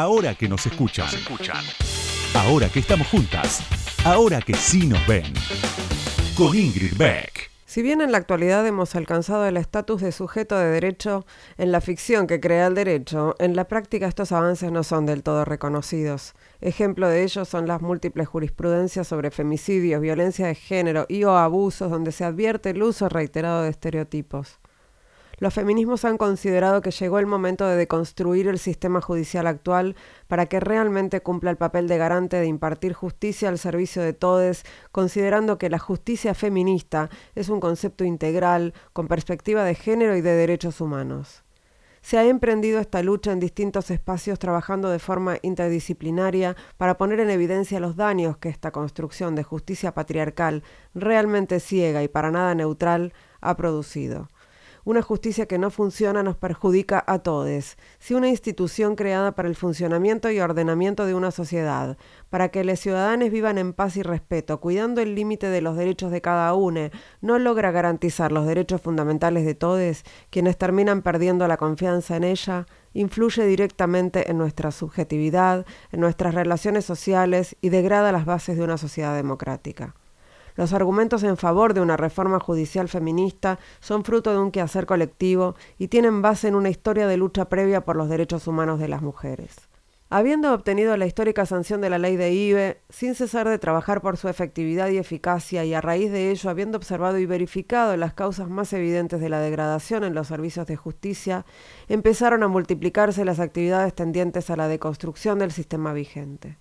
Ahora que nos escuchan. Ahora que estamos juntas. Ahora que sí nos ven. Con Ingrid Beck. Si bien en la actualidad hemos alcanzado el estatus de sujeto de derecho en la ficción que crea el derecho, en la práctica estos avances no son del todo reconocidos. Ejemplo de ello son las múltiples jurisprudencias sobre femicidios, violencia de género y o abusos donde se advierte el uso reiterado de estereotipos. Los feminismos han considerado que llegó el momento de deconstruir el sistema judicial actual para que realmente cumpla el papel de garante de impartir justicia al servicio de todos, considerando que la justicia feminista es un concepto integral con perspectiva de género y de derechos humanos. Se ha emprendido esta lucha en distintos espacios trabajando de forma interdisciplinaria para poner en evidencia los daños que esta construcción de justicia patriarcal, realmente ciega y para nada neutral, ha producido. Una justicia que no funciona nos perjudica a todos. Si una institución creada para el funcionamiento y ordenamiento de una sociedad, para que los ciudadanos vivan en paz y respeto, cuidando el límite de los derechos de cada uno, no logra garantizar los derechos fundamentales de todos, quienes terminan perdiendo la confianza en ella, influye directamente en nuestra subjetividad, en nuestras relaciones sociales y degrada las bases de una sociedad democrática. Los argumentos en favor de una reforma judicial feminista son fruto de un quehacer colectivo y tienen base en una historia de lucha previa por los derechos humanos de las mujeres. Habiendo obtenido la histórica sanción de la ley de IBE, sin cesar de trabajar por su efectividad y eficacia, y a raíz de ello habiendo observado y verificado las causas más evidentes de la degradación en los servicios de justicia, empezaron a multiplicarse las actividades tendientes a la deconstrucción del sistema vigente.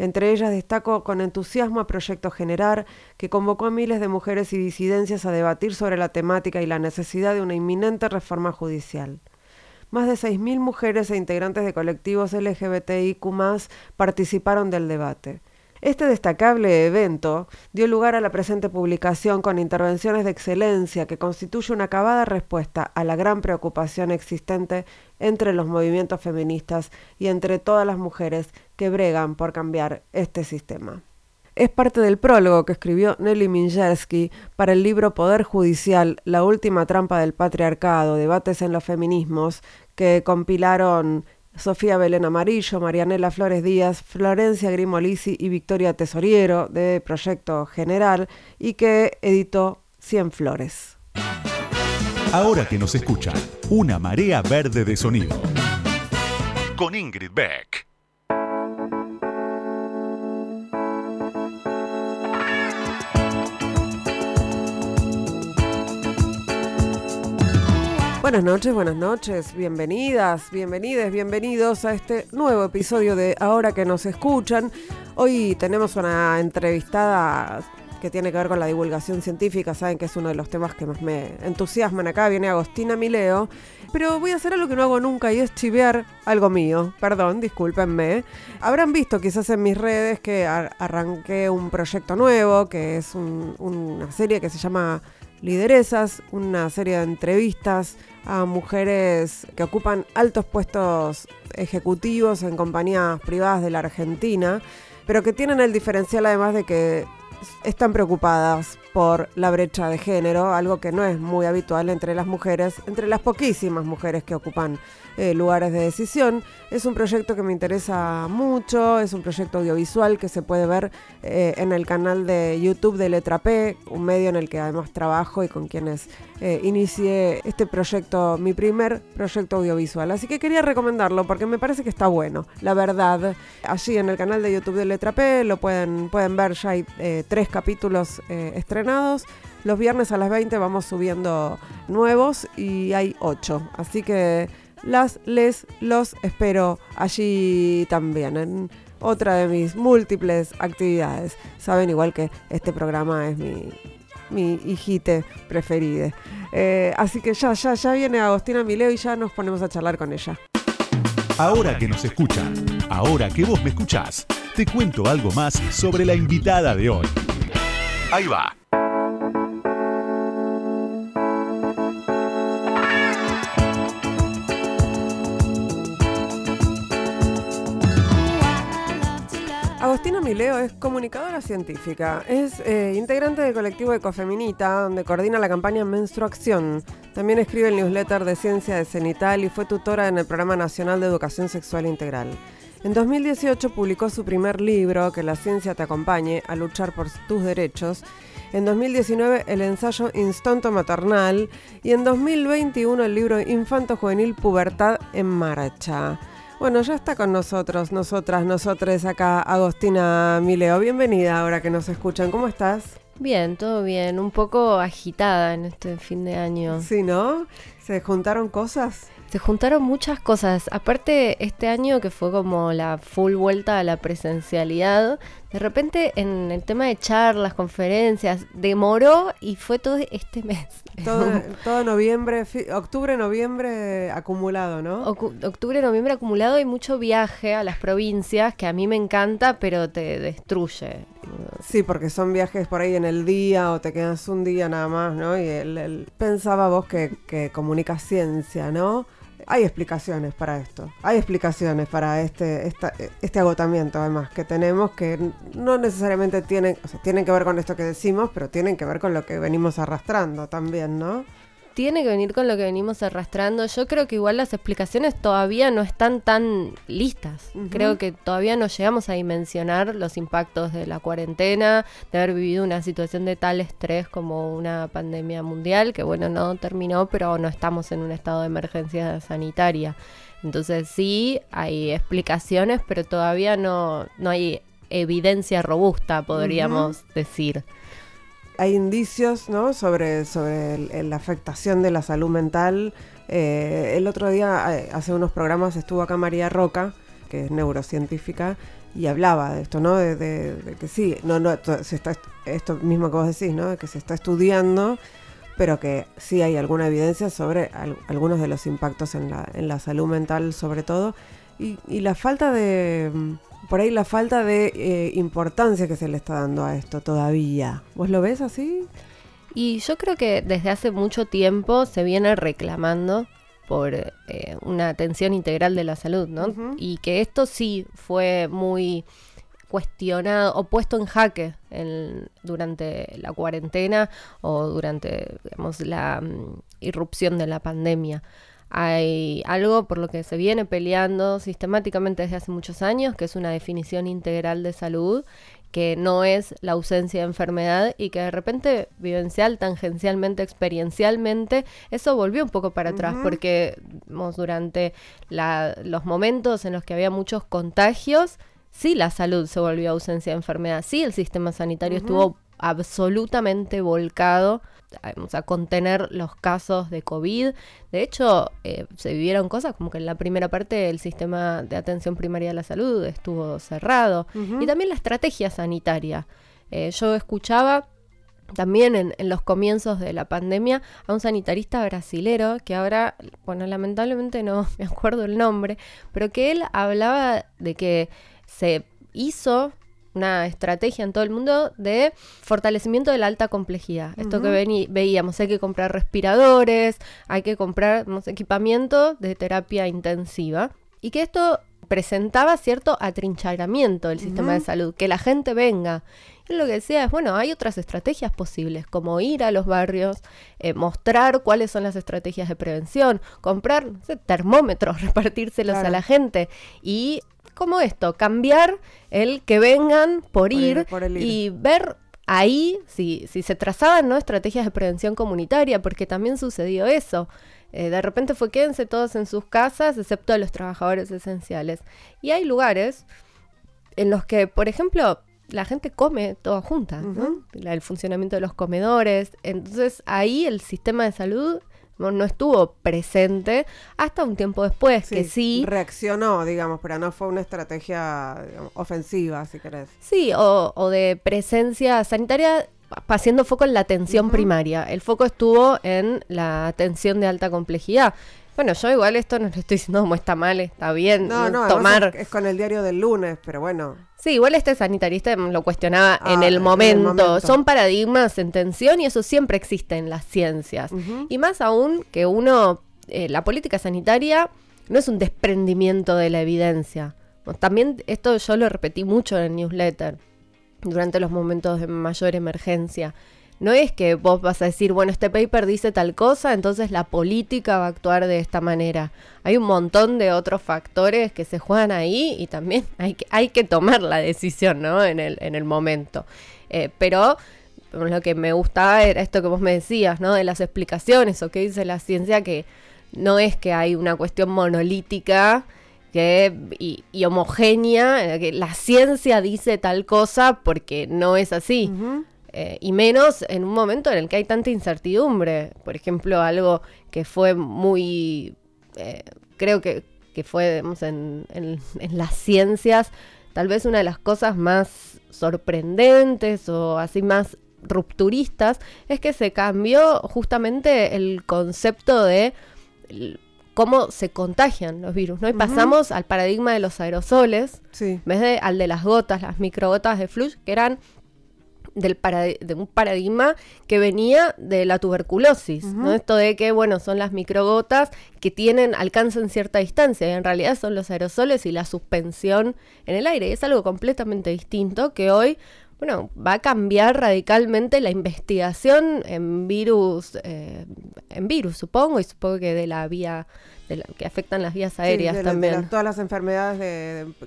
Entre ellas destaco con entusiasmo a Proyecto Generar, que convocó a miles de mujeres y disidencias a debatir sobre la temática y la necesidad de una inminente reforma judicial. Más de 6.000 mujeres e integrantes de colectivos LGBTIQ participaron del debate. Este destacable evento dio lugar a la presente publicación con intervenciones de excelencia que constituye una acabada respuesta a la gran preocupación existente entre los movimientos feministas y entre todas las mujeres que bregan por cambiar este sistema. Es parte del prólogo que escribió Nelly Minjersky para el libro Poder Judicial, la última trampa del patriarcado, debates en los feminismos, que compilaron Sofía Belén Amarillo, Marianela Flores Díaz, Florencia Grimolisi y Victoria Tesoriero de Proyecto General y que editó Cien Flores. Ahora que nos escuchan, una marea verde de sonido. Con Ingrid Beck. Buenas noches, buenas noches, bienvenidas, bienvenides, bienvenidos a este nuevo episodio de Ahora que nos escuchan. Hoy tenemos una entrevistada que tiene que ver con la divulgación científica, saben que es uno de los temas que más me entusiasman acá, viene Agostina Mileo, pero voy a hacer algo que no hago nunca y es chivear algo mío, perdón, discúlpenme. Habrán visto quizás en mis redes que arranqué un proyecto nuevo, que es una serie que se llama Lideresas, una serie de entrevistas a mujeres que ocupan altos puestos ejecutivos en compañías privadas de la Argentina, pero que tienen el diferencial además de que están preocupadas por la brecha de género, algo que no es muy habitual entre las mujeres, entre las poquísimas mujeres que ocupan eh, lugares de decisión. Es un proyecto que me interesa mucho, es un proyecto audiovisual que se puede ver eh, en el canal de YouTube de Letra P, un medio en el que además trabajo y con quienes eh, inicié este proyecto, mi primer proyecto audiovisual. Así que quería recomendarlo porque me parece que está bueno, la verdad. Allí en el canal de YouTube de Letra P lo pueden, pueden ver, ya hay tres capítulos estrenados. Los viernes a las 20 vamos subiendo nuevos y hay 8. Así que las, les, los espero allí también en otra de mis múltiples actividades. Saben igual que este programa es mi, mi hijite preferida. Eh, así que ya, ya, ya viene Agostina Mileo y ya nos ponemos a charlar con ella. Ahora que nos escuchan, ahora que vos me escuchás, te cuento algo más sobre la invitada de hoy. Ahí va. Agostina Mileo es comunicadora científica, es eh, integrante del colectivo Ecofeminita, donde coordina la campaña Menstruación. También escribe el newsletter de Ciencia de Cenital y fue tutora en el Programa Nacional de Educación Sexual Integral. En 2018 publicó su primer libro, Que la ciencia te acompañe a luchar por tus derechos. En 2019 el ensayo Instinto Maternal y en 2021 el libro Infanto Juvenil Pubertad en Marcha. Bueno, ya está con nosotros, nosotras, nosotres acá, Agostina Mileo. Bienvenida ahora que nos escuchan. ¿Cómo estás? Bien, todo bien. Un poco agitada en este fin de año. Sí, ¿no? ¿Se juntaron cosas? Se juntaron muchas cosas. Aparte, este año que fue como la full vuelta a la presencialidad, de repente en el tema de charlas, conferencias, demoró y fue todo este mes. Todo, noviembre, octubre, noviembre acumulado, ¿no? octubre, noviembre acumulado y mucho viaje a las provincias que a mí me encanta, pero te destruye. Sí, porque son viajes por ahí en el día o te quedas un día nada más, ¿no? Y él, pensaba vos que, que comunica ciencia, ¿no? Hay explicaciones para esto. Hay explicaciones para este, este agotamiento, además, que tenemos que no necesariamente tienen, o sea, tienen que ver con esto que decimos, pero tienen que ver con lo que venimos arrastrando también, ¿no? Tiene que venir con lo que venimos arrastrando. Yo creo que igual las explicaciones todavía no están tan listas. Creo que todavía no llegamos a dimensionar los impactos de la cuarentena, de haber vivido una situación de tal estrés como una pandemia mundial, que bueno, no terminó, pero no estamos en un estado de emergencia sanitaria. Entonces sí, hay explicaciones, pero todavía no, no hay evidencia robusta, podríamos decir hay indicios ¿no? sobre, sobre la afectación de la salud mental. Eh, el otro día, eh, hace unos programas, estuvo acá María Roca, que es neurocientífica, y hablaba de esto, ¿no? De, que sí, no, no, se está, esto mismo que vos decís, ¿no? De que se está estudiando, pero que sí hay alguna evidencia sobre algunos de los impactos en la, en la salud mental, sobre todo, y, y la falta de por ahí la falta de eh, importancia que se le está dando a esto todavía. ¿Vos lo ves así? Y yo creo que desde hace mucho tiempo se viene reclamando por eh, una atención integral de la salud, ¿no? Y que esto sí fue muy cuestionado o puesto en jaque durante la cuarentena o durante digamos, la mm, irrupción de la pandemia. Hay algo por lo que se viene peleando sistemáticamente desde hace muchos años, que es una definición integral de salud, que no es la ausencia de enfermedad y que de repente vivencial, tangencialmente, experiencialmente, eso volvió un poco para atrás, porque durante los momentos en los que había muchos contagios, sí la salud se volvió ausencia de enfermedad, sí el sistema sanitario estuvo absolutamente volcado a contener los casos de COVID. De hecho, eh, se vivieron cosas como que en la primera parte el sistema de atención primaria de la salud estuvo cerrado y también la estrategia sanitaria. Eh, yo escuchaba también en, en, los comienzos de la pandemia a un sanitarista brasilero que ahora, bueno, lamentablemente no me acuerdo el nombre, pero que él hablaba de que se hizo una estrategia en todo el mundo de fortalecimiento de la alta complejidad. Esto que veíamos, hay que comprar respiradores, hay que comprar equipamiento de terapia intensiva. Y que esto presentaba cierto atrincheramiento del sistema de salud, que la gente venga. Y lo que decía es, bueno, hay otras estrategias posibles, como ir a los barrios, eh, mostrar cuáles son las estrategias de prevención, comprar termómetros, repartírselos a la gente y como esto, cambiar el que vengan por, ir, y ver ahí si, si se trazaban ¿no? estrategias de prevención comunitaria, porque también sucedió eso. Eh, de repente fue quédense todos en sus casas, excepto a los trabajadores esenciales. Y hay lugares en los que, por ejemplo, la gente come toda junta, el funcionamiento de los comedores. Entonces ahí el sistema de salud no, estuvo presente hasta un tiempo después, que sí. Reaccionó, digamos, pero no fue una estrategia ofensiva, si querés. Sí, o, de presencia sanitaria haciendo foco en la atención primaria. El foco estuvo en la atención de alta complejidad. Bueno, yo igual esto no lo estoy diciendo como está mal, está bien. No, no, tomar. Es, con el diario del lunes, pero bueno. Sí, igual este sanitarista lo cuestionaba ah, en, el momento. Son paradigmas en tensión y eso siempre existe en las ciencias. Y más aún que uno, eh, la política sanitaria no es un desprendimiento de la evidencia. También esto yo lo repetí mucho en el newsletter durante los momentos de mayor emergencia no es que vos vas a decir, bueno, este paper dice tal cosa, entonces la política va a actuar de esta manera. Hay un montón de otros factores que se juegan ahí y también hay que, hay que tomar la decisión, ¿no? En el, en el momento. Eh, pero lo que me gustaba era esto que vos me decías, ¿no? De las explicaciones o qué dice la ciencia, que no es que hay una cuestión monolítica que, y, homogénea, que la ciencia dice tal cosa porque no es así. Eh, y menos en un momento en el que hay tanta incertidumbre. Por ejemplo, algo que fue muy, eh, creo que, que fue en, en, las ciencias, tal vez una de las cosas más sorprendentes o así más rupturistas, es que se cambió justamente el concepto de cómo se contagian los virus, ¿no? Y pasamos al paradigma de los aerosoles, en vez de al de las gotas, las microgotas de flush, que eran del de un paradigma que venía de la tuberculosis, ¿no? Esto de que, bueno, son las microgotas que tienen, alcanzan cierta distancia, y en realidad son los aerosoles y la suspensión en el aire. Y es algo completamente distinto que hoy, bueno, va a cambiar radicalmente la investigación en virus, eh, en virus, supongo, y supongo que de la vía que afectan las vías aéreas también. todas las enfermedades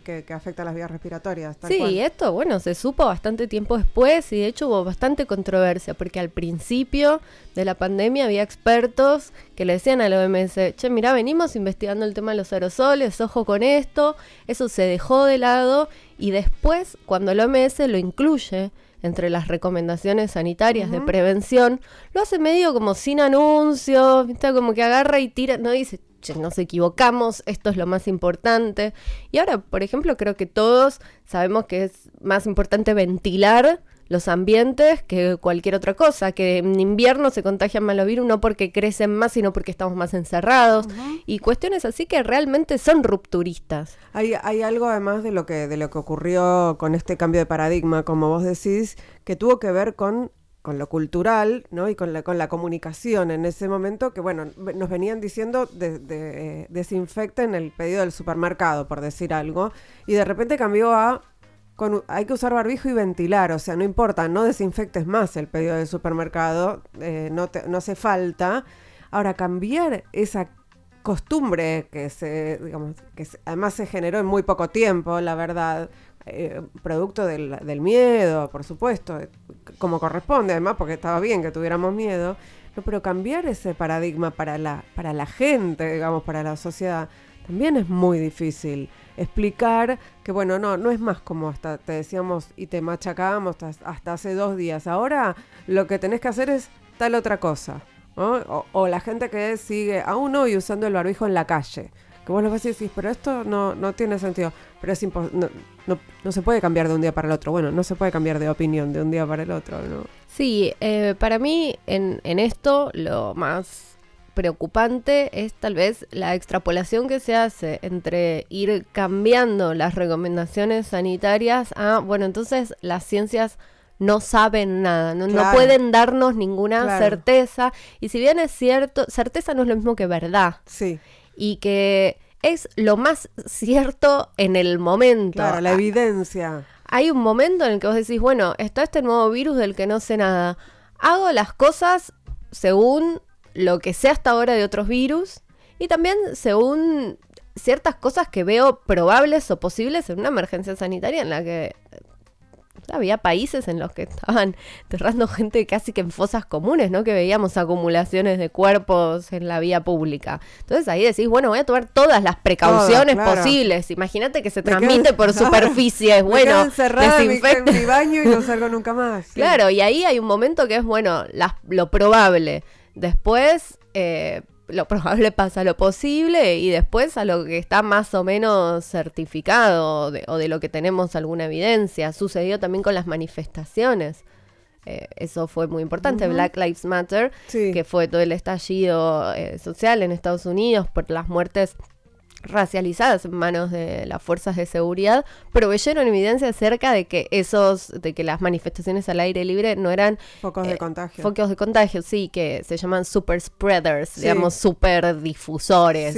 que, afectan las vías respiratorias. sí, esto, bueno, se supo bastante tiempo después y de hecho hubo bastante controversia, porque al principio de la pandemia había expertos que le decían a la OMS, che, mira, venimos investigando el tema de los aerosoles, ojo con esto, eso se dejó de lado y después, cuando la OMS lo incluye, entre las recomendaciones sanitarias de prevención, lo hace medio como sin anuncios, como que agarra y tira, no dice, nos equivocamos, esto es lo más importante. Y ahora, por ejemplo, creo que todos sabemos que es más importante ventilar los ambientes que cualquier otra cosa, que en invierno se contagian más los virus no porque crecen más, sino porque estamos más encerrados y cuestiones así que realmente son rupturistas. Hay, hay algo además de lo que de lo que ocurrió con este cambio de paradigma, como vos decís, que tuvo que ver con con lo cultural ¿no? y con la, con la comunicación en ese momento que, bueno, nos venían diciendo de, de, desinfecten el pedido del supermercado, por decir algo, y de repente cambió a con, hay que usar barbijo y ventilar, o sea, no importa, no desinfectes más el pedido del supermercado, eh, no, no hace falta. Ahora, cambiar esa costumbre que se, digamos, que además se generó en muy poco tiempo, la verdad, eh, producto del, miedo, por supuesto, como corresponde, además, porque estaba bien que tuviéramos miedo, no, pero cambiar ese paradigma para la, para la gente, digamos, para la sociedad, también es muy difícil. Explicar que, bueno, no, no es más como hasta te decíamos y te machacábamos hasta, hace dos días. Ahora lo que tenés que hacer es tal otra cosa. O, la gente que sigue aún hoy usando el barbijo en la calle. Que vos lo ves y decís, pero esto no, no tiene sentido. Pero es no, no, no, se puede cambiar de un día para el otro. Bueno, no se puede cambiar de opinión de un día para el otro, ¿no? Sí, eh, para mí en, en esto lo más preocupante es tal vez la extrapolación que se hace entre ir cambiando las recomendaciones sanitarias a, bueno, entonces las ciencias no saben nada, no, pueden darnos ninguna certeza. Y si bien es cierto, certeza no es lo mismo que verdad. Sí. Y que es lo más cierto en el momento. Claro, la evidencia. Hay un momento en el que vos decís, bueno, está este nuevo virus del que no sé nada. Hago las cosas según lo que sé hasta ahora de otros virus y también según ciertas cosas que veo probables o posibles en una emergencia sanitaria en la que había países en los que estaban enterrando gente casi que en fosas comunes, ¿no? Que veíamos acumulaciones de cuerpos en la vía pública. Entonces ahí decís, bueno, voy a tomar todas las precauciones posibles. Imagínate que se transmite por superficies, bueno, desinfecte. En mi, baño y no salgo nunca más. Claro, y ahí hay un momento que es, bueno, lo probable. Después, eh, lo probable pasa lo posible y después a lo que está más o menos certificado o de, lo que tenemos alguna evidencia. Sucedió también con las manifestaciones. Eh, eso fue muy importante. Black Lives Matter, que fue todo el estallido eh, social en Estados Unidos por las muertes racializadas en manos de las fuerzas de seguridad, proveyeron evidencia acerca de que esos, de que las manifestaciones al aire libre no eran focos de contagio. Focos de contagio, sí, que se llaman super spreaders, digamos, super difusores.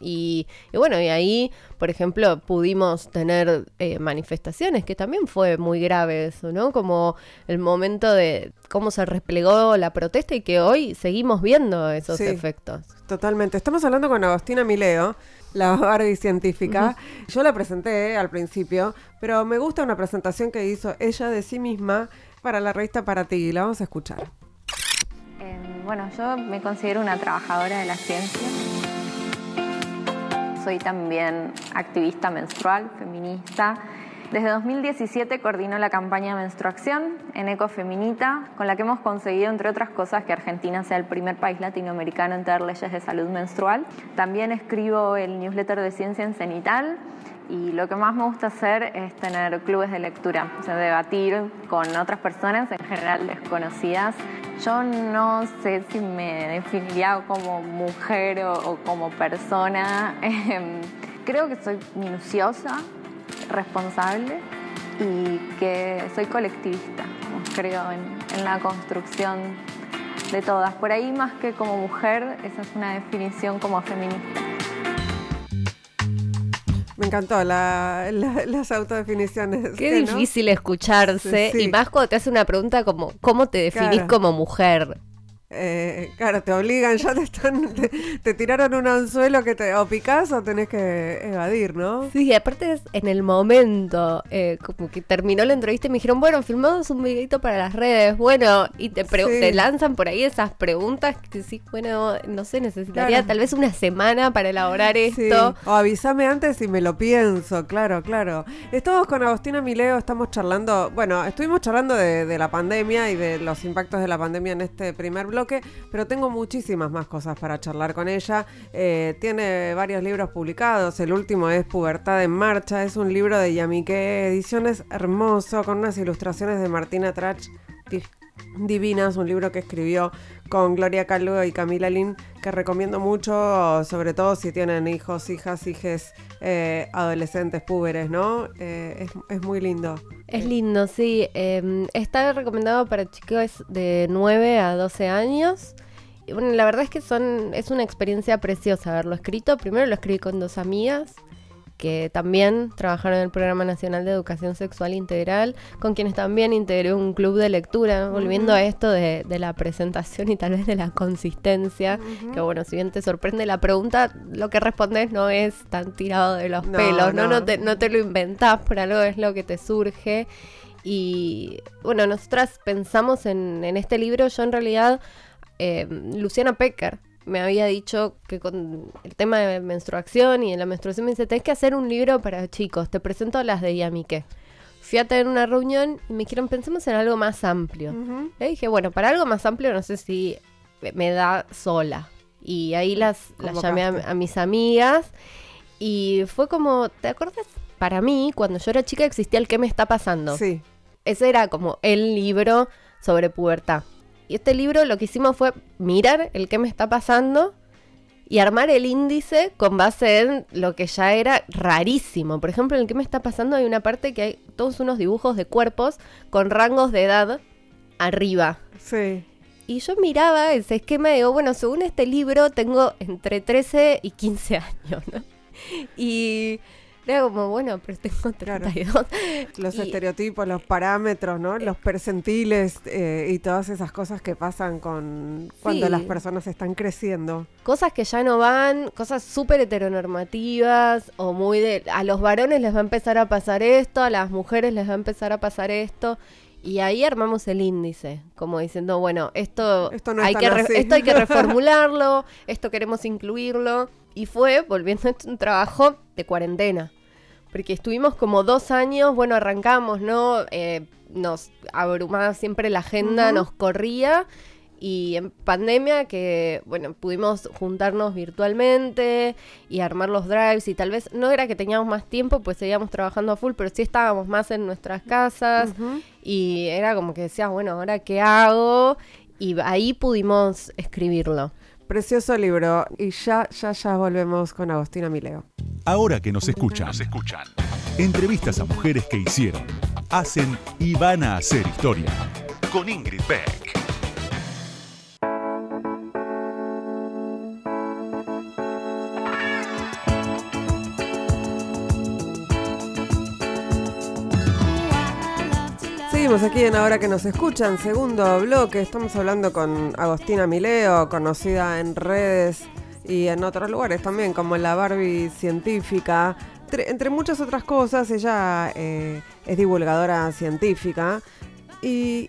Y, y, bueno, y ahí, por ejemplo, pudimos tener manifestaciones, que también fue muy grave eso, ¿no? Como el momento de cómo se replegó la protesta y que hoy seguimos viendo esos efectos. Totalmente. Estamos hablando con Agostina Mileo, la Barbie científica. Yo la presenté al principio, pero me gusta una presentación que hizo ella de sí misma para la revista Para ti. La vamos a escuchar. Em, bueno, yo me considero una trabajadora de la ciencia. Soy también activista menstrual, feminista desde 2017 coordinó la campaña Menstruación en Ecofeminita, con la que hemos conseguido, entre otras cosas, que Argentina sea el primer país latinoamericano en tener leyes de salud menstrual. También escribo el newsletter de Ciencia en Cenital y lo que más me gusta hacer es tener clubes de lectura, o sea, debatir con otras personas, en general desconocidas. Yo no sé si me definiría como mujer o, como persona. Em, creo que soy minuciosa, responsable y que soy colectivista, creo en, la construcción de todas. Por ahí más que como mujer, esa es una definición como feminista. Me encantó las autodefiniciones. Qué difícil escucharse y más cuando te hace una pregunta como ¿cómo te definís como mujer? Eh, claro, te obligan, ya te están, te, tiraron un anzuelo que te o picás o tenés que evadir, ¿no? Sí, aparte es en el momento, eh, como que terminó la entrevista y me dijeron, bueno, filmamos un videito para las redes, bueno, y te, te lanzan por ahí esas preguntas que sí, bueno, no sé, necesitaría tal vez una semana para elaborar esto. O avísame antes y me lo pienso, claro, claro. Estamos con Agostina Mileo, estamos charlando, bueno, estuvimos charlando de, de la pandemia y de los impactos de la pandemia en este primer blog pero tengo muchísimas más cosas para charlar con ella. Eh, tiene varios libros publicados, el último es Pubertad en Marcha, es un libro de Yamique Ediciones hermoso, con unas ilustraciones de Martina Trach divinas, un libro que escribió con Gloria Calvo y Camila Lin, que recomiendo mucho, sobre todo si tienen hijos, hijas, hijes, eh, adolescentes, púberes, ¿no? Eh, es, muy lindo. Es lindo, sí. Em, está recomendado para chicos de 9 a 12 años. Y la verdad es que son, es una experiencia preciosa haberlo escrito. Primero lo escribí con dos amigas que también trabajaron en el Programa Nacional de Educación Sexual Integral, con quienes también integré un club de lectura, volviendo a esto de, la presentación y tal vez de la consistencia, que bueno, si bien te sorprende la pregunta, lo que respondes no es tan tirado de los pelos, ¿no? No, te, no te lo inventás, por algo es lo que te surge. Y bueno, nosotras pensamos en, en este libro, yo en realidad, eh, Luciana Pecker, me había dicho que con el tema de menstruación y de la menstruación me dice, tenés que hacer un libro para chicos, te presento las de Yamique. Fui a tener una reunión y me dijeron, pensemos en algo más amplio. Le dije, bueno, para algo más amplio no sé si me da sola. Y ahí las, las llamé a, mis amigas y fue como, ¿te acuerdas? Para mí, cuando yo era chica existía el ¿Qué me está pasando? Sí. Ese era como el libro sobre pubertad. Y este libro lo que hicimos fue mirar el que me está pasando y armar el índice con base en lo que ya era rarísimo. Por ejemplo, en el que me está pasando hay una parte que hay todos unos dibujos de cuerpos con rangos de edad arriba. Sí. Y yo miraba ese esquema y digo, bueno, según este libro tengo entre 13 y 15 años, ¿no? Y era como, bueno, pero tengo 32. Los estereotipos, los parámetros, ¿no? Los percentiles eh, y todas esas cosas que pasan con cuando las personas están creciendo. Cosas que ya no van, cosas súper heteronormativas o muy de... A los varones les va a empezar a pasar esto, a las mujeres les va a empezar a pasar esto. Y ahí armamos el índice, como diciendo, bueno, esto, hay, que esto hay que reformularlo, esto queremos incluirlo. Y fue, volviendo a un trabajo de cuarentena porque estuvimos como dos años, bueno, arrancamos, ¿no? Eh, nos abrumaba siempre la agenda, nos corría. Y en pandemia que, bueno, pudimos juntarnos virtualmente y armar los drives y tal vez no era que teníamos más tiempo, pues seguíamos trabajando a full, pero sí estábamos más en nuestras casas y era como que decías, bueno, ¿ahora qué hago? Y ahí pudimos escribirlo. Precioso libro. Y ya, ya, ya volvemos con Agostina Mileo. Ahora que nos escuchan, nos escuchan. Entrevistas a mujeres que hicieron, hacen y van a hacer historia. Con Ingrid Beck. Seguimos aquí en Ahora que nos escuchan, segundo bloque. Estamos hablando con Agostina Mileo, conocida en redes y en otros lugares también, como la Barbie científica. Entre, muchas otras cosas, ella eh, es divulgadora científica y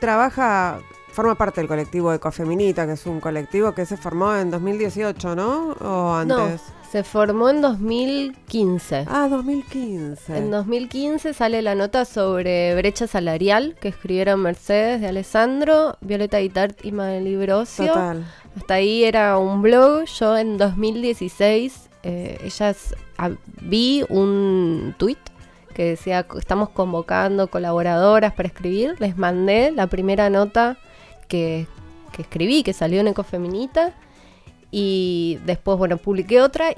trabaja, forma parte del colectivo Ecofeminita, que es un colectivo que se formó en 2018, ¿no? ¿O antes? Se formó en 2015. Ah, 2015. En 2015 sale la nota sobre brecha salarial que escribieron Mercedes de Alessandro, Violeta Itart y Malibrocio. Total. Hasta ahí era un blog. Yo en 2016, eh, ellas ah, vi un tweet que decía estamos convocando colaboradoras para escribir. Les mandé la primera nota que, escribí, que salió en Ecofeminita y después, bueno, publiqué otra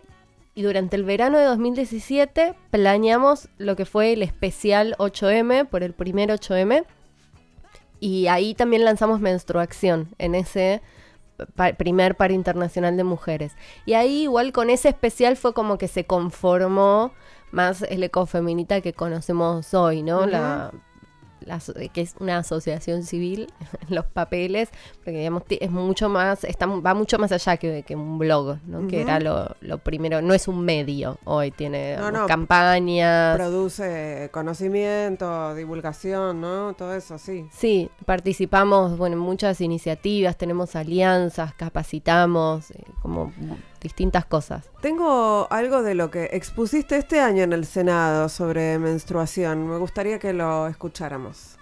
y durante el verano de 2017 planeamos lo que fue el especial 8M por el primer 8M. Y ahí también lanzamos menstruación en ese primer par internacional de mujeres. Y ahí igual con ese especial fue como que se conformó más el ecofeminita que conocemos hoy, ¿no? La que es una asociación civil, los papeles, porque digamos, es mucho más, está, va mucho más allá que, que un blog, ¿no? Que era lo, lo, primero, no es un medio hoy, tiene campañas. Produce conocimiento, divulgación, ¿no? Todo eso, sí. Sí, participamos, bueno, en muchas iniciativas, tenemos alianzas, capacitamos, eh, como distintas cosas. Tengo algo de lo que expusiste este año en el Senado sobre menstruación. Me gustaría que lo escucháramos.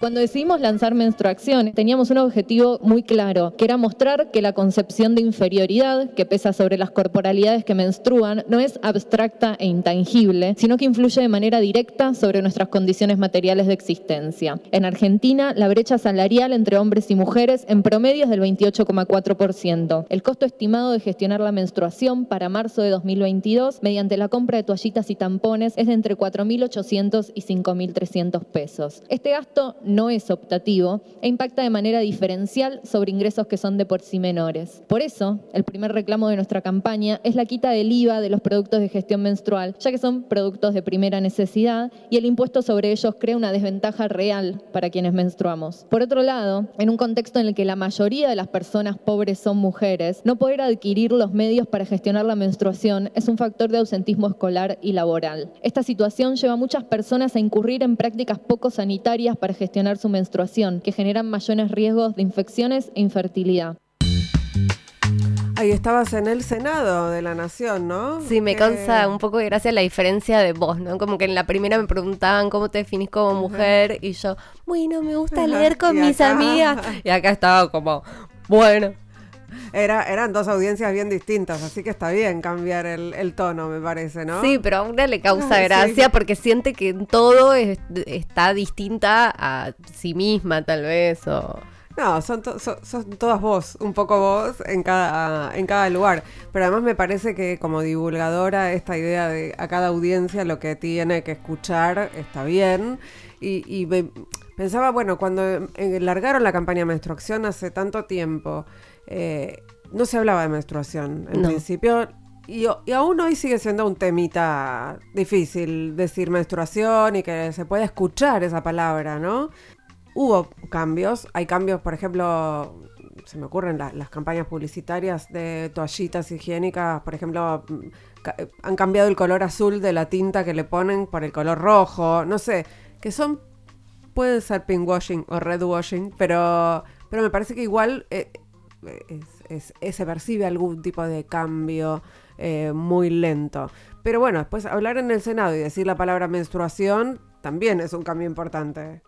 Cuando decidimos lanzar Menstruación, teníamos un objetivo muy claro, que era mostrar que la concepción de inferioridad que pesa sobre las corporalidades que menstruan no es abstracta e intangible, sino que influye de manera directa sobre nuestras condiciones materiales de existencia. En Argentina, la brecha salarial entre hombres y mujeres en promedio es del 28,4%. El costo estimado de gestionar la menstruación para marzo de 2022 mediante la compra de toallitas y tampones es de entre 4.800 y 5.300 pesos. Este gasto no es optativo e impacta de manera diferencial sobre ingresos que son de por sí menores. Por eso, el primer reclamo de nuestra campaña es la quita del IVA de los productos de gestión menstrual, ya que son productos de primera necesidad y el impuesto sobre ellos crea una desventaja real para quienes menstruamos. Por otro lado, en un contexto en el que la mayoría de las personas pobres son mujeres, no poder adquirir los medios para gestionar la menstruación es un factor de ausentismo escolar y laboral. Esta situación lleva a muchas personas a incurrir en prácticas poco sanitarias para gestionar su menstruación, que generan mayores riesgos de infecciones e infertilidad. Ahí estabas en el Senado de la Nación, ¿no? Sí, me cansa un poco de gracia la diferencia de vos, ¿no? Como que en la primera me preguntaban cómo te definís como mujer y yo, bueno, me gusta leer con mis amigas. Y acá estaba como, bueno, era, eran dos audiencias bien distintas, así que está bien cambiar el, tono, me parece, ¿no? Sí, pero a una le causa gracia porque siente que todo está distinta a sí misma, tal vez, o... No, son, son, todas vos, un poco vos en cada, en cada lugar. Pero además me parece que como divulgadora esta idea de a cada audiencia lo que tiene que escuchar está bien. Y, pensaba, bueno, cuando eh, largaron la campaña de menstruación hace tanto tiempo, eh, no se hablaba de menstruación en principio. Y, aún hoy sigue siendo un temita difícil decir menstruación y que se pueda escuchar esa palabra, ¿no? Hubo cambios, hay cambios, por ejemplo, se me ocurren las campañas publicitarias de toallitas higiénicas, por ejemplo, mm, han cambiado el color azul de la tinta que le ponen por el color rojo, no sé, que son, pueden ser pink washing o red washing, pero, pero me parece que igual eh, se percibe algún tipo de cambio eh, muy lento. Pero bueno, después hablar en el Senado y decir la palabra menstruación también es un cambio importante.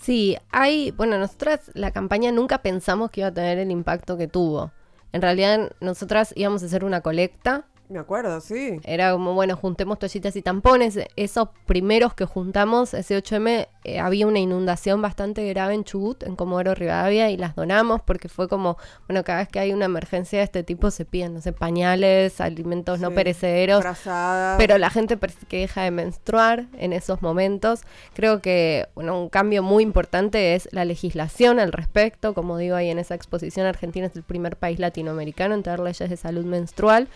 Sí, hay, bueno, nosotras la campaña nunca pensamos que iba a tener el impacto que tuvo. En realidad, nosotras íbamos a hacer una colecta Me acuerdo, sí. Era como, bueno, juntemos toallitas y tampones. Esos primeros que juntamos, ese 8M, eh, había una inundación bastante grave en Chubut, en Comodoro Rivadavia, y las donamos porque fue como, bueno, cada vez que hay una emergencia de este tipo se piden, no sé, pañales, alimentos no perecederos. frazadas. Pero la gente que deja de menstruar en esos momentos. Creo que bueno, un cambio muy importante es la legislación al respecto. Como digo ahí en esa exposición, Argentina es el primer país latinoamericano en tener leyes de salud menstrual.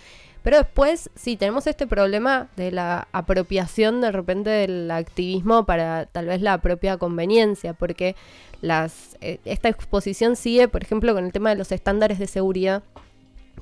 Pero después, sí, tenemos este problema de la apropiación de repente del activismo para tal vez la propia conveniencia, porque las, eh, esta exposición sigue, por ejemplo, con el tema de los estándares de seguridad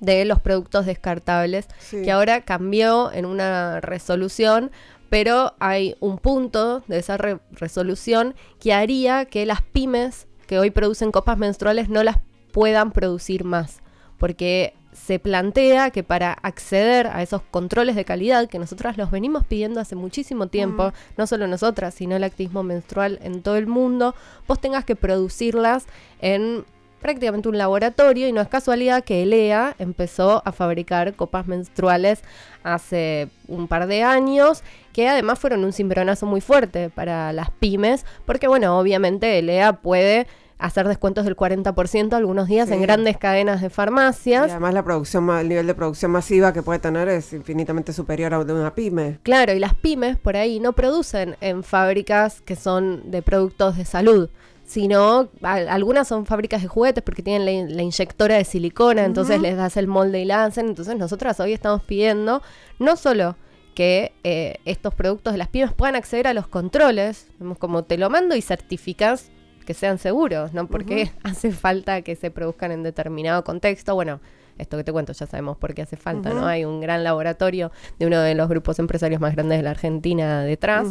de los productos descartables, Sí. que ahora cambió en una resolución, pero hay un punto de esa re- resolución que haría que las pymes que hoy producen copas menstruales no las puedan producir más, porque se plantea que para acceder a esos controles de calidad que nosotras los venimos pidiendo hace muchísimo tiempo, no solo nosotras, sino el activismo menstrual en todo el mundo, vos tengas que producirlas en prácticamente un laboratorio y no es casualidad que ELEA empezó a fabricar copas menstruales hace un par de años que además fueron un cimbronazo muy fuerte para las pymes porque bueno, obviamente ELEA puede hacer descuentos del 40% algunos días en grandes cadenas de Y farmacias. además la producción, el nivel de producción masiva que puede tener es infinitamente superior a de una pyme. Claro, y las pymes por ahí no producen en fábricas que son de productos de salud, sino a- algunas son fábricas de juguetes porque tienen la, la inyectora de silicona, entonces les das el molde y la hacen. Entonces nosotras hoy estamos pidiendo no solo que eh, estos productos de las pymes puedan acceder a los controles, digamos, como te lo mando y certificas que sean seguros, ¿no? Porque hace falta que se produzcan en determinado contexto. Bueno, esto que te cuento ya sabemos por qué hace falta, ¿no? Hay un gran laboratorio de uno de los grupos empresarios más grandes de la Argentina detrás.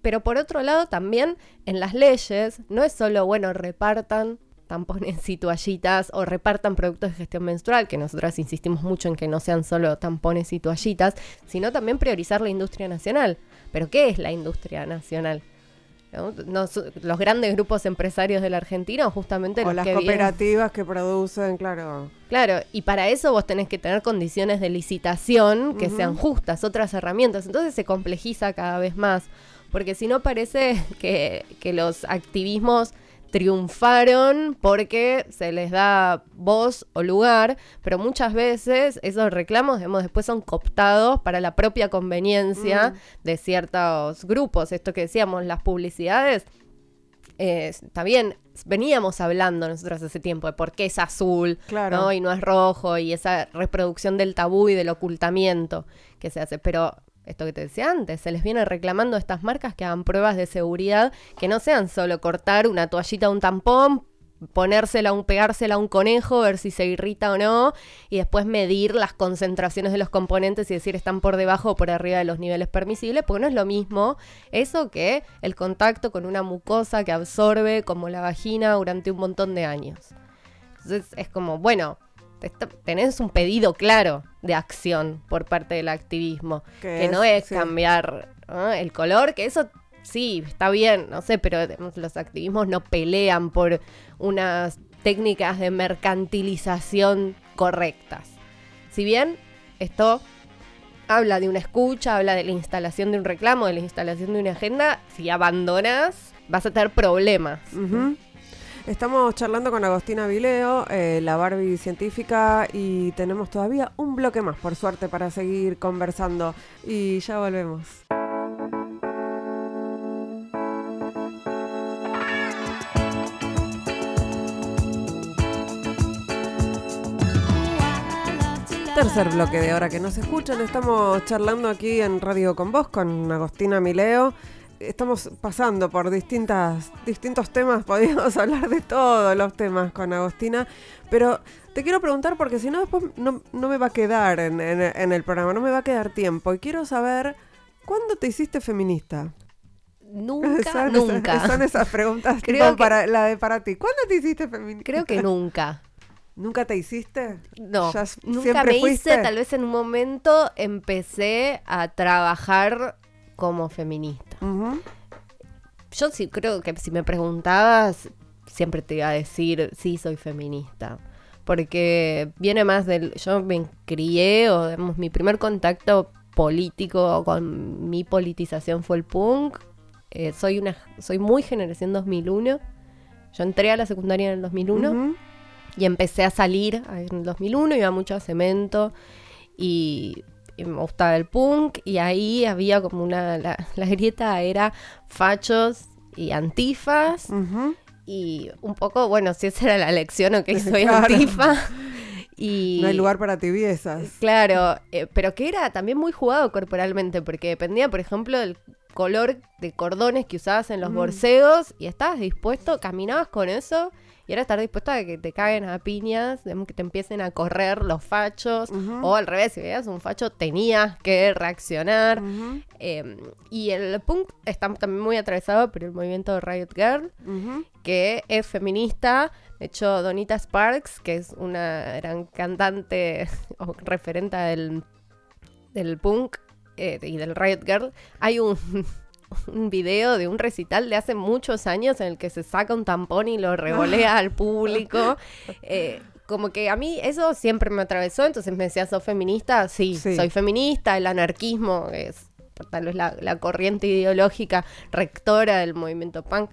Pero por otro lado, también en las leyes, no es solo, bueno, repartan tampones y toallitas o repartan productos de gestión menstrual, que nosotras insistimos mucho en que no sean solo tampones y toallitas, sino también priorizar la industria nacional. ¿Pero qué es la industria nacional? Los grandes grupos empresarios de la Argentina o justamente O los las que vienen- cooperativas que producen, claro. Claro, y para eso vos tenés que tener condiciones de licitación que sean justas, otras herramientas. Entonces se complejiza cada vez más. Porque si no parece que, que los activismos triunfaron porque se les da voz o lugar, pero muchas veces esos reclamos, digamos, después son cooptados para la propia conveniencia Mm. de ciertos grupos. Esto que decíamos, las publicidades eh, está bien, veníamos hablando nosotros hace tiempo de por qué es azul Claro. ¿no? y no es rojo y esa reproducción del tabú y del ocultamiento que se hace. Pero esto que te decía antes, se les viene reclamando a estas marcas que hagan pruebas de seguridad que no sean solo cortar una toallita un tampón, ponérsela, un, pegársela a un conejo, ver si se irrita o no, y después medir las concentraciones de los componentes y decir están por debajo o por arriba de los niveles permisibles, porque no es lo mismo eso que el contacto con una mucosa que absorbe como la vagina durante un montón de años. Entonces es como, bueno, está- tenés un pedido claro de acción por parte del activismo, Que no es- sí. cambiar el color, que eso sí, está bien, no sé, pero los activismos no pelean por unas técnicas de mercantilización correctas. Si bien esto habla de una escucha, habla de la instalación de un reclamo, de la instalación de una agenda, si abandonas vas a tener problemas. Ujú. Estamos charlando con Agostina Vileo, eh, la Barbie científica, y tenemos todavía un bloque más, por suerte, para seguir conversando. Y ya volvemos. Tercer bloque de hora que nos escuchan. Estamos charlando aquí en Radio con Vos con Agostina Mileo. Estamos pasando por distintas, distintos temas, podríamos hablar de todos los temas con Agostina, pero te quiero preguntar porque si no después no, no me va a quedar en, en- en el programa, no me va a quedar tiempo y quiero saber, ¿cuándo te hiciste feminista? Nunca, Son esas- nunca. son esas preguntas Creo que- para, la de para ti. ¿Cuándo te hiciste feminista? Creo que nunca. ¿Nunca te hiciste? No, nunca me fuiste. hice, tal vez en un momento empecé a trabajar como feminista. Yo sí creo que si me preguntabas, siempre te iba a decir, sí, soy feminista. porque viene más del... Yo me crié, o digamos, mi primer contacto político con mi politización fue el punk. Eh, soy, una, soy muy generación 2001. Yo entré a la secundaria en el 2001 y empecé a salir en el 2001, iba mucho a cemento y, me gustaba el punk y ahí había como una, la, grieta era fachos y antifas y un poco, bueno, si esa era la lección o que soy antifa. Y, no hay lugar para tibiezas. Claro, eh, pero que era también muy jugado corporalmente, porque dependía, por ejemplo, del color de cordones que usabas en los mm. borseos y estabas dispuesto, caminabas con eso y era estar dispuesto a que te caguen a piñas, que te empiecen a correr los fachos, o al revés, si veías un facho tenías que reaccionar. Em, y el punk está también muy atravesado por el movimiento Riot Girl, que es feminista. De hecho, Donita Sparks, que es una gran cantante o referente del, del punk eh, y del Riot Girl, hay un un video de un recital de hace muchos años en el que se saca un tampón y lo revolea al público. Eh, como que a mí eso siempre me atravesó, entonces me decía, ¿sos feminista? Sí, soy feminista, el anarquismo es tal vez la, corriente ideológica rectora del movimiento punk,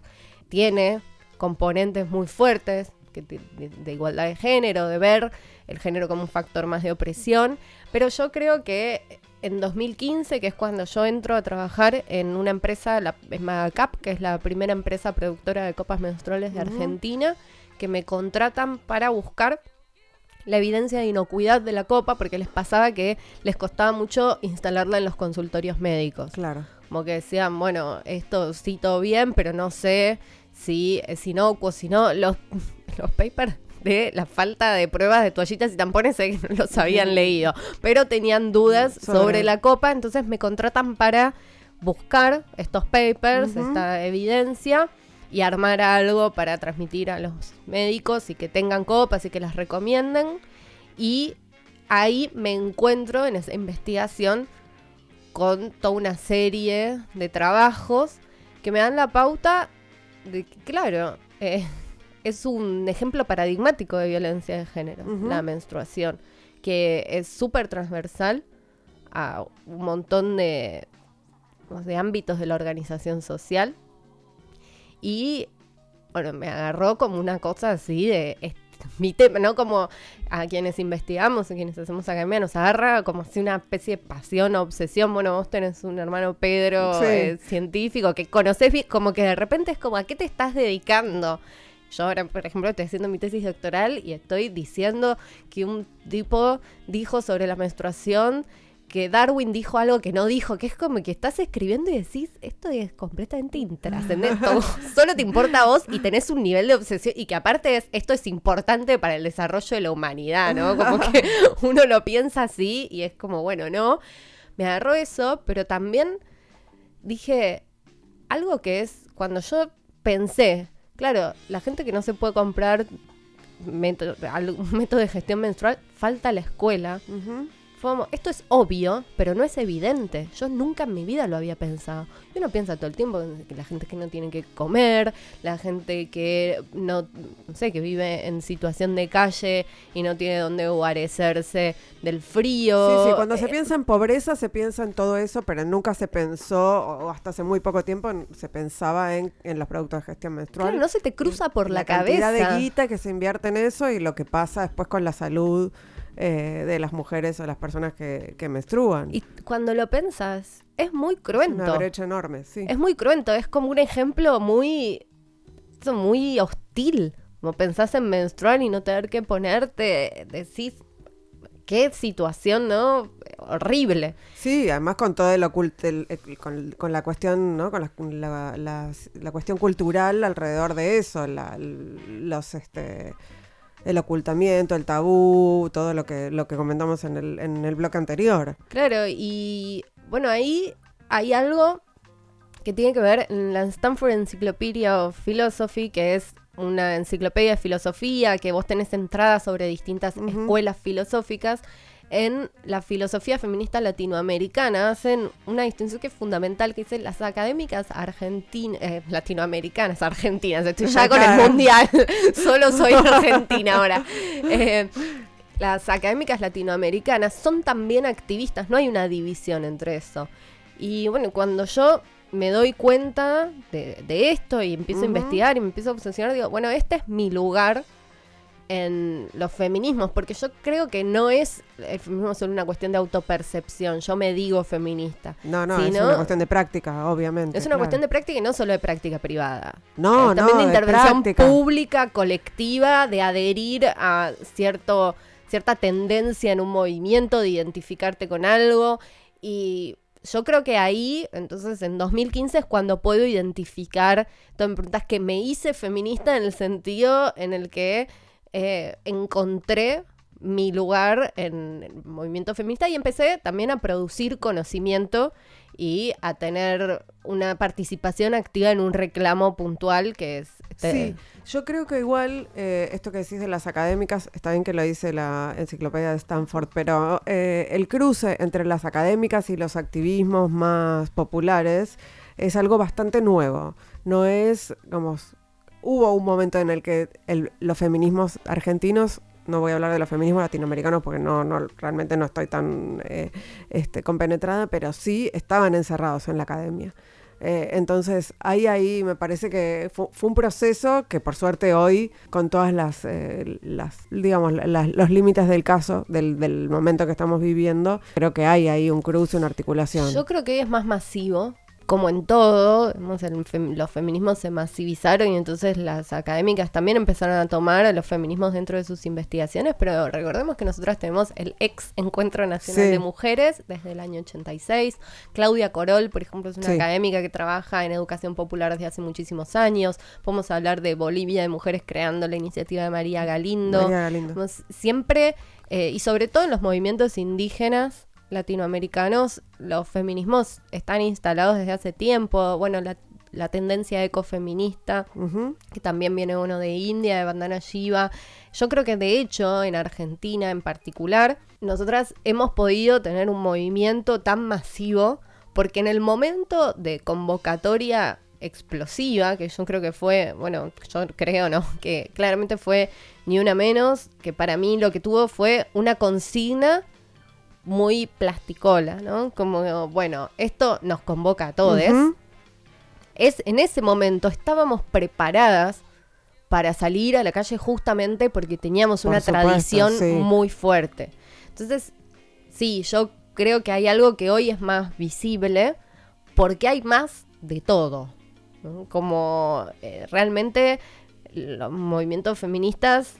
tiene componentes muy fuertes de igualdad de género, de ver el género como un factor más de opresión, pero yo creo que en 2015, que es cuando yo entro a trabajar en una empresa, la Magacap, que es la primera empresa productora de copas menstruales de Argentina, que me contratan para buscar la evidencia de inocuidad de la copa, porque les pasaba que les costaba mucho instalarla en los consultorios médicos. Claro. Como que decían, bueno, esto sí todo bien, pero no sé si es inocuo, si no, los, los papers de la falta de pruebas de toallitas y tampones que no los habían leído, pero tenían dudas sobre, la copa, entonces me contratan para buscar estos papers, esta evidencia y armar algo para transmitir a los médicos y que tengan copas y que las recomienden. Y ahí me encuentro en esa investigación con toda una serie de trabajos que me dan la pauta de que, claro, eh, es un ejemplo paradigmático de violencia de género, la menstruación, que es súper transversal a un montón de, de ámbitos de la organización social. Y bueno, me agarró como una cosa así de mi tema, ¿no? Como a quienes investigamos, a quienes hacemos academia, nos agarra como si una especie de pasión, obsesión. Bueno, vos tenés un hermano Pedro, eh, científico, que conoces como que de repente es como, ¿a qué te estás dedicando? Yo ahora, por ejemplo, estoy haciendo mi tesis doctoral y estoy diciendo que un tipo dijo sobre la menstruación que Darwin dijo algo que no dijo, que es como que estás escribiendo y decís, esto es completamente intrascendente, solo te importa a vos y tenés un nivel de obsesión y que aparte es, esto es importante para el desarrollo de la humanidad, ¿no? Como que uno lo piensa así y es como, bueno, no, me agarró eso, pero también dije algo que es, cuando yo pensé, Claro, la gente que no se puede comprar método, método de gestión menstrual, falta la escuela esto es obvio, pero no es evidente. Yo nunca en mi vida lo había pensado. Y uno piensa todo el tiempo que la gente que no tiene que comer, la gente que no, sé, que vive en situación de calle y no tiene dónde guarecerse del frío. Sí, sí, cuando se eh, piensa en pobreza se piensa en todo eso, pero nunca se pensó, o hasta hace muy poco tiempo, se pensaba en, los productos de gestión menstrual. Claro, no se te cruza por la, la cabeza. de guita que se invierte en eso y lo que pasa después con la salud eh, de las mujeres o las personas que, menstruan. Y cuando lo pensas, es muy cruento. Es una brecha enorme, sí. Es muy cruento, es como un ejemplo muy, muy hostil. Como pensás en menstruar y no tener que ponerte, decís, qué situación, ¿no? Horrible. Sí, además con todo el oculto, con, la cuestión, ¿no? Con la, la, cuestión cultural alrededor de eso, los, este, el ocultamiento, el tabú, todo lo que, lo que comentamos en el, en el bloque anterior. Claro, y bueno, ahí hay algo que tiene que ver en la Stanford Encyclopedia of Philosophy, que es una enciclopedia de filosofía, que vos tenés entradas sobre distintas escuelas filosóficas. En la filosofía feminista latinoamericana hacen una distinción que es fundamental, que dice las académicas argentinas, eh, latinoamericanas, argentinas, estoy ya con el mundial, solo soy argentina ahora. Eh, las académicas latinoamericanas son también activistas, no hay una división entre eso. Y bueno, cuando yo me doy cuenta de, esto y empiezo a investigar y me empiezo a obsesionar, digo, bueno, este es mi lugar en los feminismos, porque yo creo que no es el feminismo solo una cuestión de autopercepción, yo me digo feminista. No, no, es una cuestión de práctica, obviamente. Es una cuestión de práctica y no solo de práctica privada. No, también de intervención pública, colectiva, de adherir a cierto, cierta tendencia en un movimiento, de identificarte con algo. Y yo creo que ahí, entonces en 2015 es cuando puedo identificar, tú me preguntas que me hice feminista en el sentido en el que eh, encontré mi lugar en el movimiento feminista y empecé también a producir conocimiento y a tener una participación activa en un reclamo puntual que es... Este sí, yo creo que igual eh, esto que decís de las académicas, está bien que lo dice la enciclopedia de Stanford, pero eh, el cruce entre las académicas y los activismos más populares es algo bastante nuevo. No es, digamos, hubo un momento en el que los feminismos argentinos, no voy a hablar de los feminismos latinoamericanos porque no, no realmente no estoy tan eh, este, compenetrada, pero sí estaban encerrados en la academia. Eh, entonces, ahí, ahí me parece que fue, un proceso que por suerte hoy, con todas las, eh, las digamos, los límites del caso, del, del, momento que estamos viviendo, creo que hay ahí un cruce, una articulación. Yo creo que hoy es más masivo, como en todo, los feminismos se masivizaron y entonces las académicas también empezaron a tomar a los feminismos dentro de sus investigaciones, pero recordemos que nosotras tenemos el ex Encuentro Nacional de Mujeres desde el año 86. Claudia Corol, por ejemplo, es una académica que trabaja en educación popular desde hace muchísimos años. Podemos hablar de Bolivia de Mujeres creando la iniciativa de María Galindo. María Galindo. Siempre, eh, y sobre todo en los movimientos indígenas, latinoamericanos, los feminismos están instalados desde hace tiempo. Bueno, la, tendencia ecofeminista, que también viene uno de India, de Bandana Shiva. Yo creo que de hecho, en Argentina en particular, nosotras hemos podido tener un movimiento tan masivo, porque en el momento de convocatoria explosiva, que yo creo que fue, bueno, yo creo, ¿no? Que claramente fue ni una menos, que para mí lo que tuvo fue una consigna muy plasticola, ¿no? Como, bueno, esto nos convoca a todos. Es, en ese momento estábamos preparadas para salir a la calle justamente porque teníamos una tradición muy fuerte. Entonces, sí, yo creo que hay algo que hoy es más visible porque hay más de todo. Como eh, realmente los movimientos feministas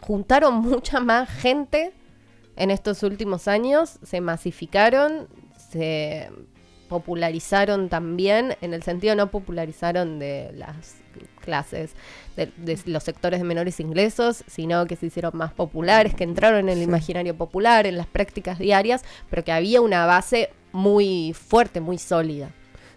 juntaron mucha más gente en estos últimos años se masificaron, se popularizaron también, en el sentido no popularizaron de las clases, de, los sectores de menores ingresos, sino que se hicieron más populares, que entraron en el imaginario popular, en las prácticas diarias, pero que había una base muy fuerte, muy sólida.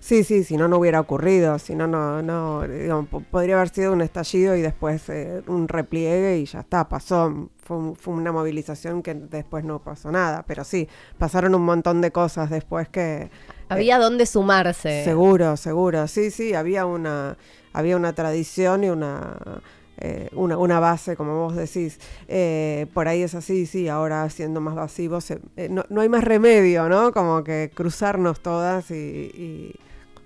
Sí, sí, si no, no hubiera ocurrido, si no, no, no, digamos, podría haber sido un estallido y después eh, un repliegue y ya está, pasó, fue, fue, una movilización que después no pasó nada, pero sí, pasaron un montón de cosas después que... Eh, había dónde sumarse. Seguro, seguro, sí, sí, había una, había una tradición y una... Eh, una, una, base, como vos decís. por ahí es así, sí, ahora siendo más masivos, no, no, hay más remedio, ¿no? Como que cruzarnos todas y,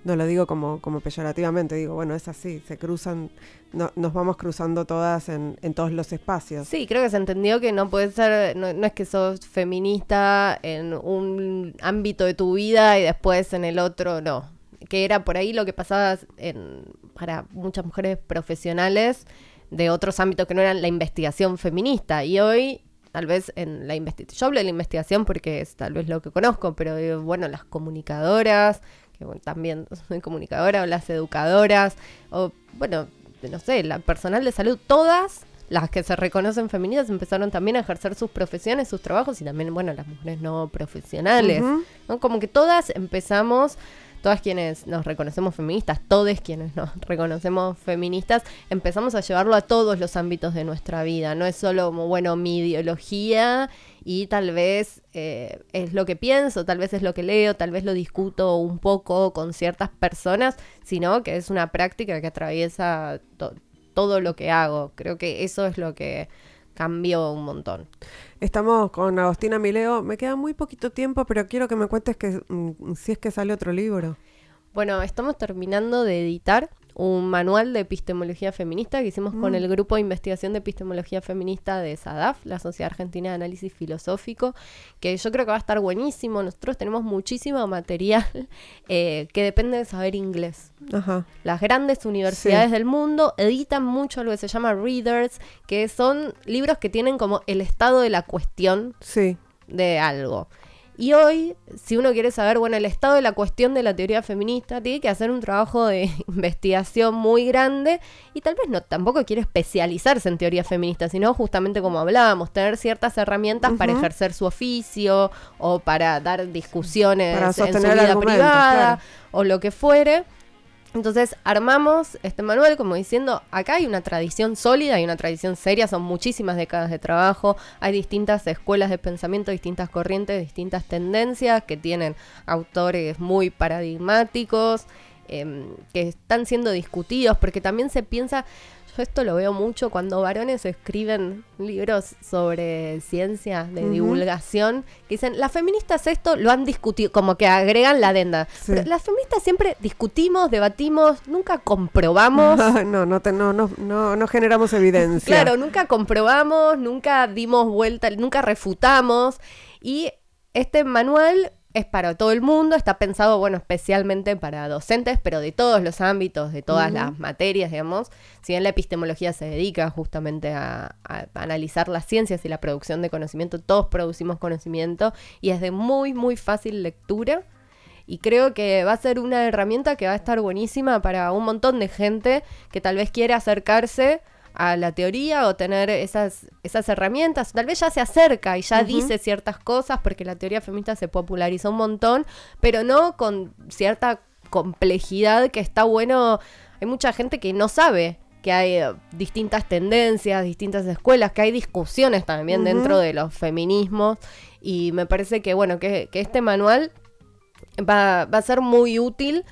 no lo digo como, como peyorativamente, digo, bueno, es así, se cruzan, no, nos vamos cruzando todas en, en, todos los espacios. Sí, creo que se entendió que no puede ser, no, es que sos feminista en un ámbito de tu vida y después en el otro no. Que era por ahí lo que pasaba en, para muchas mujeres profesionales de otros ámbitos que no eran la investigación feminista. Y hoy tal vez en la investigación, yo hablo de la investigación porque es tal vez lo que conozco, pero bueno, las comunicadoras, también soy comunicadora, o las educadoras, o bueno, no sé, la personal de salud, todas las que se reconocen femeninas empezaron también a ejercer sus profesiones, sus trabajos y también, bueno, las mujeres no profesionales, Como que todas empezamos todas quienes nos reconocemos feministas, todos quienes nos reconocemos feministas, empezamos a llevarlo a todos los ámbitos de nuestra vida. No es solo bueno, mi ideología y tal vez eh, es lo que pienso, tal vez es lo que leo, tal vez lo discuto un poco con ciertas personas, sino que es una práctica que atraviesa todo lo que hago. Creo que eso es lo que cambió un montón. Estamos con Agostina Mileo. Me queda muy poquito tiempo, pero quiero que me cuentes que mm, si es que sale otro libro. Bueno, estamos terminando de editar un manual de epistemología feminista que hicimos con mm. el grupo de investigación de epistemología feminista de SADAF, la Sociedad Argentina de Análisis Filosófico, que yo creo que va a estar buenísimo. Nosotros tenemos muchísimo material eh, que depende de saber inglés. Las grandes universidades del mundo editan mucho lo que se llama readers, que son libros que tienen como el estado de la cuestión de algo. Y hoy, si uno quiere saber, bueno, el estado de la cuestión de la teoría feminista, tiene que hacer un trabajo de investigación muy grande y tal vez no tampoco quiere especializarse en teoría feminista, sino justamente como hablábamos, tener ciertas herramientas para ejercer su oficio o para dar discusiones en su vida privada o lo que fuere. Entonces armamos este manual como diciendo, acá hay una tradición sólida, hay una tradición seria, son muchísimas décadas de trabajo, hay distintas escuelas de pensamiento, distintas corrientes, distintas tendencias que tienen autores muy paradigmáticos, em, que están siendo discutidos, porque también se piensa, yo esto lo veo mucho cuando varones escriben libros sobre ciencia de divulgación, que dicen, las feministas esto lo han discutido, como que agregan la adenda. las feministas siempre discutimos, debatimos, nunca comprobamos. no, no, no, no, no, generamos evidencia. Claro, nunca comprobamos, nunca dimos vuelta, nunca refutamos. Y este manual es para todo el mundo, está pensado, bueno, especialmente para docentes, pero de todos los ámbitos, de todas las materias, digamos. Si bien la epistemología se dedica justamente a, analizar las ciencias y la producción de conocimiento, todos producimos conocimiento y es de muy, muy fácil lectura. Y creo que va a ser una herramienta que va a estar buenísima para un montón de gente que tal vez quiere acercarse a la teoría o tener esas, esas herramientas. Tal vez ya se acerca y ya dice ciertas cosas porque la teoría feminista se popularizó un montón, pero no con cierta complejidad que está bueno. Hay mucha gente que no sabe que hay eh, distintas tendencias, distintas escuelas, que hay discusiones también dentro de los feminismos. Y me parece que, bueno, que, que este manual va, va a ser muy útil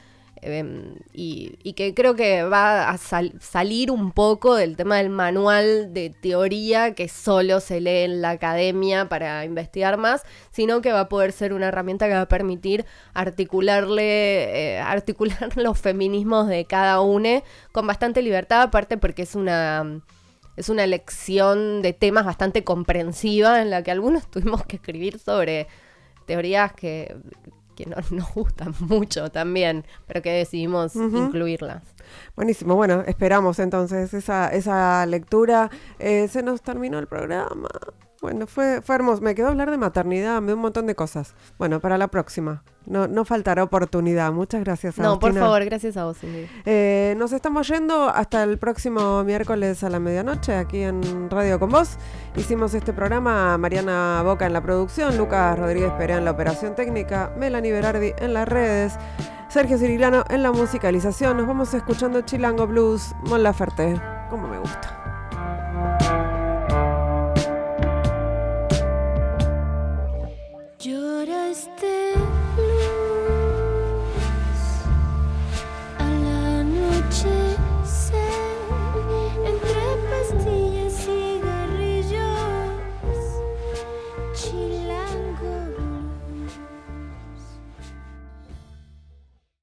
Em, y, que creo que va a salir un poco del tema del manual de teoría que solo se lee en la academia para investigar más, sino que va a poder ser una herramienta que va a permitir articularle, eh, articular los feminismos de cada uno con bastante libertad, aparte porque es una es una lección de temas bastante comprensiva en la que algunos tuvimos que escribir sobre teorías que que no, nos gustan mucho también, pero que decidimos incluirlas. Buenísimo, bueno, esperamos entonces esa, esa lectura. Eh, se nos terminó el programa. Bueno, fue, fue hermoso. Me quedó hablar de maternidad, de un montón de cosas. Bueno, para la próxima. No, no faltará oportunidad. Muchas gracias. No, por favor, gracias a vos, eh, nos estamos yendo hasta el próximo miércoles a la medianoche aquí en Radio con Vos. Hicimos este programa Mariana Boca en la producción, Lucas Rodríguez Perea en la operación técnica, Melanie Berardi en las redes, Sergio Cirilano en la musicalización. Nos vamos escuchando Chilango Blues, Mon Laferte. Como me gusta.